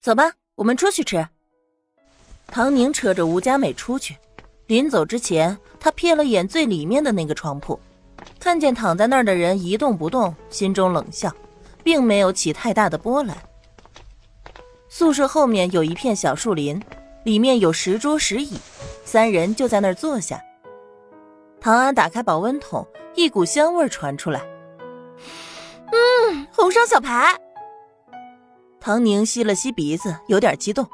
走吧，我们出去吃。唐宁扯着吴佳美出去，临走之前，他瞥了眼最里面的那个床铺，看见躺在那儿的人一动不动，心中冷笑，并没有起太大的波澜。宿舍后面有一片小树林，里面有十桌十椅，三人就在那儿坐下。唐安打开保温桶，一股香味传出来。嗯，红烧小排。唐宁吸了吸鼻子，有点激动。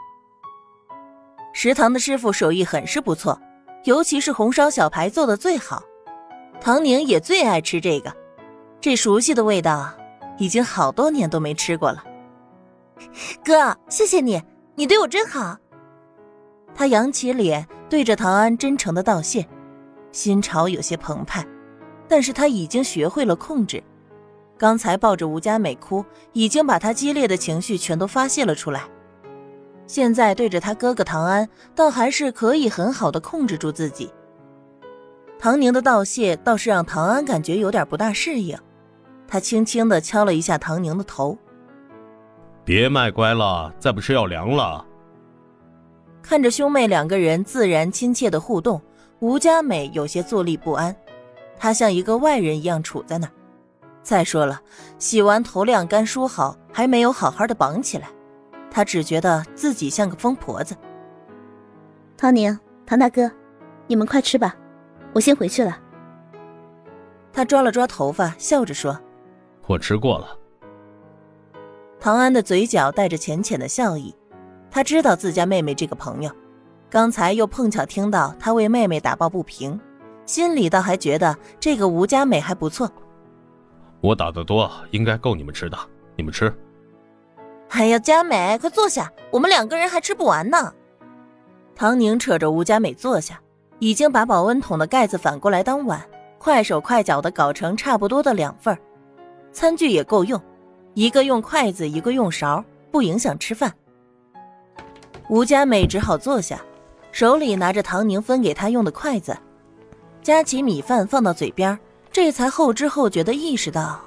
食堂的师傅手艺很是不错，尤其是红烧小排做的最好。唐宁也最爱吃这个，这熟悉的味道，已经好多年都没吃过了。哥，谢谢你，你对我真好。他扬起脸，对着唐安真诚的道谢。心潮有些澎湃，但是他已经学会了控制。刚才抱着吴佳美哭，已经把她激烈的情绪全都发泄了出来。现在对着他哥哥唐安，倒还是可以很好的控制住自己。唐宁的道谢倒是让唐安感觉有点不大适应，他轻轻的敲了一下唐宁的头：“别卖乖了，再不吃要凉了。”看着兄妹两个人自然亲切的互动。吴佳美有些坐立不安，她像一个外人一样杵在那儿。再说了，洗完头晾干梳好，还没有好好的绑起来，她只觉得自己像个疯婆子。唐宁、唐大哥，你们快吃吧，我先回去了。他抓了抓头发，笑着说：“我吃过了。”唐安的嘴角带着浅浅的笑意，他知道自家妹妹这个朋友。刚才又碰巧听到他为妹妹打抱不平，心里倒还觉得这个吴佳美还不错。我打的多，应该够你们吃的，你们吃。哎呀，佳美，快坐下，我们两个人还吃不完呢。唐宁扯着吴佳美坐下，已经把保温桶的盖子反过来当碗，快手快脚的搞成差不多的两份餐具也够用，一个用筷子，一个用勺，不影响吃饭。吴佳美只好坐下。手里拿着唐宁分给她用的筷子，夹起米饭放到嘴边，这才后知后觉的意识到，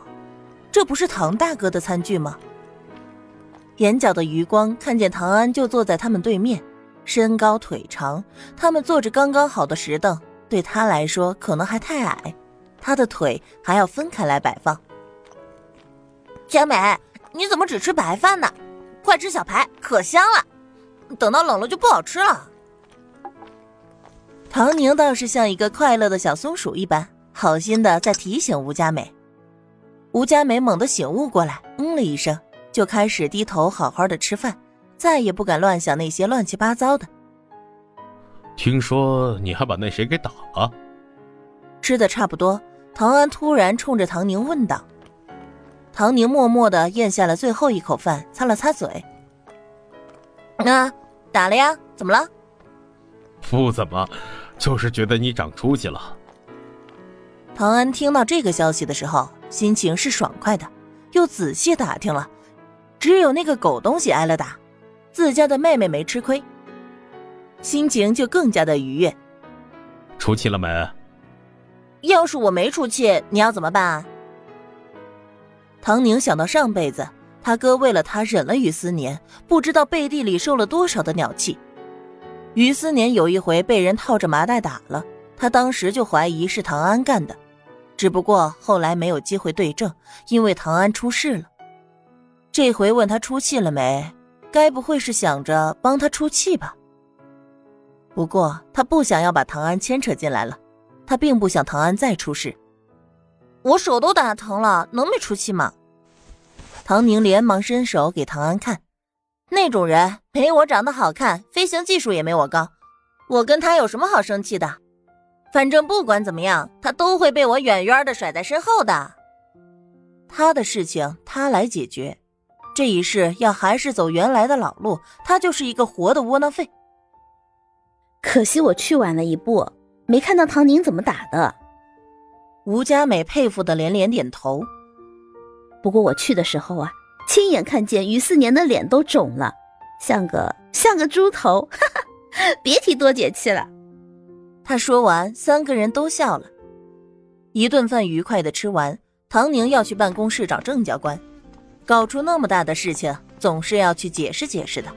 这不是唐大哥的餐具吗？眼角的余光看见唐安就坐在他们对面，身高腿长，他们坐着刚刚好的石凳，对他来说可能还太矮，他的腿还要分开来摆放。佳美，你怎么只吃白饭呢？快吃小排，可香了，等到冷了就不好吃了。唐宁倒是像一个快乐的小松鼠一般，好心的在提醒吴佳美。吴佳美猛地醒悟过来，嗯了一声，就开始低头好好的吃饭，再也不敢乱想那些乱七八糟的。听说你还把那谁给打了？吃的差不多，唐安突然冲着唐宁问道。唐宁默默的咽下了最后一口饭，擦了擦嘴。那打了呀？怎么了？不怎么。就是觉得你长出息了。唐安听到这个消息的时候，心情是爽快的，又仔细打听了，只有那个狗东西挨了打，自家的妹妹没吃亏，心情就更加的愉悦。出气了没？要是我没出气，你要怎么办？唐宁想到上辈子他哥为了他忍了于思年，不知道背地里受了多少的鸟气。于思年有一回被人套着麻袋打了，他当时就怀疑是唐安干的，只不过后来没有机会对证，因为唐安出事了。这回问他出气了没，该不会是想着帮他出气吧？不过他不想要把唐安牵扯进来了，他并不想唐安再出事。我手都打疼了，能没出气吗？唐宁连忙伸手给唐安看。那种人没我长得好看，飞行技术也没我高，我跟他有什么好生气的？反正不管怎么样，他都会被我远远的甩在身后的。他的事情他来解决，这一世要还是走原来的老路，他就是一个活的窝囊废。可惜我去晚了一步，没看到唐宁怎么打的。吴佳美佩服的连连点头。不过我去的时候啊。亲眼看见于四年的脸都肿了，像个像个猪头，哈哈，别提多解气了。他说完，三个人都笑了。一顿饭愉快的吃完，唐宁要去办公室找郑教官。搞出那么大的事情，总是要去解释解释的。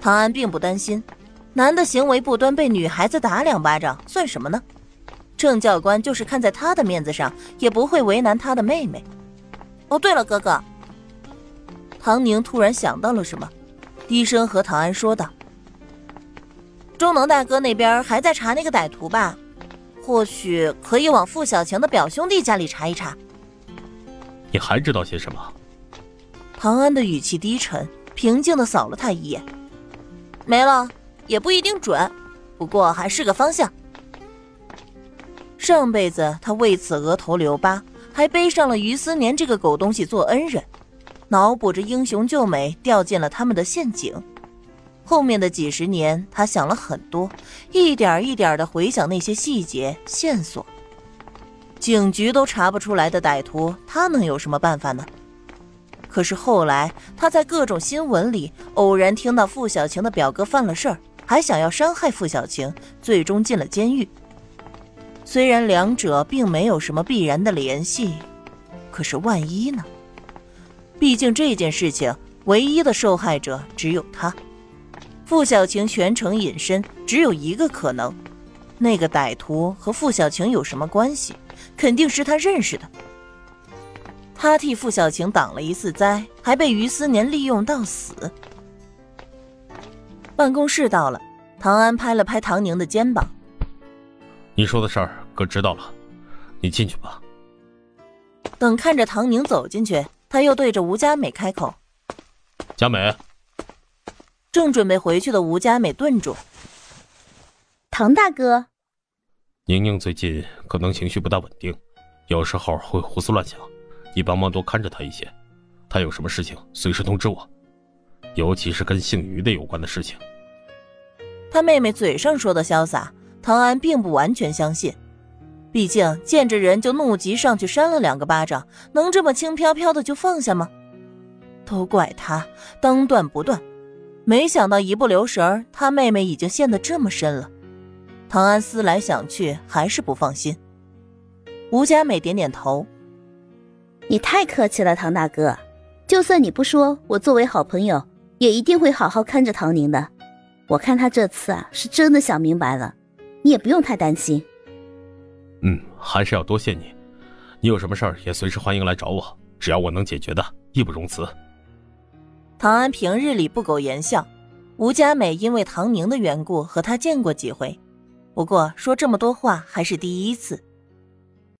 唐安并不担心，男的行为不端被女孩子打两巴掌算什么呢？郑教官就是看在他的面子上，也不会为难他的妹妹。哦，对了，哥哥。唐宁突然想到了什么，低声和唐安说道：“中能大哥那边还在查那个歹徒吧？或许可以往付小强的表兄弟家里查一查。”你还知道些什么？唐安的语气低沉，平静的扫了他一眼。没了，也不一定准，不过还是个方向。上辈子他为此额头留疤，还背上了于思年这个狗东西做恩人，脑补着英雄救美掉进了他们的陷阱。后面的几十年，他想了很多，一点一点的回想那些细节线索。警局都查不出来的歹徒，他能有什么办法呢？可是后来，他在各种新闻里偶然听到付小晴的表哥犯了事儿，还想要伤害付小晴，最终进了监狱。虽然两者并没有什么必然的联系，可是万一呢？毕竟这件事情唯一的受害者只有他。付小晴全程隐身，只有一个可能：那个歹徒和傅小晴有什么关系？肯定是他认识的。他替傅小晴挡了一次灾，还被于思年利用到死。办公室到了，唐安拍了拍唐宁的肩膀：“你说的事儿，哥知道了，你进去吧。”等看着唐宁走进去，他又对着吴佳美开口：“佳美。”正准备回去的吴佳美顿住：“唐大哥。”宁宁最近可能情绪不大稳定，有时候会胡思乱想，你帮忙多看着她一些。她有什么事情随时通知我，尤其是跟姓于的有关的事情。他妹妹嘴上说的潇洒，唐安并不完全相信。毕竟见着人就怒急上去扇了两个巴掌，能这么轻飘飘的就放下吗？都怪他当断不断，没想到一不留神，他妹妹已经陷得这么深了。唐安思来想去，还是不放心。吴佳美点点头：“你太客气了，唐大哥。就算你不说，我作为好朋友，也一定会好好看着唐宁的。我看他这次啊，是真的想明白了，你也不用太担心。”“嗯，还是要多谢你。你有什么事儿也随时欢迎来找我，只要我能解决的，义不容辞。”唐安平日里不苟言笑，吴佳美因为唐宁的缘故和他见过几回。不过说这么多话还是第一次。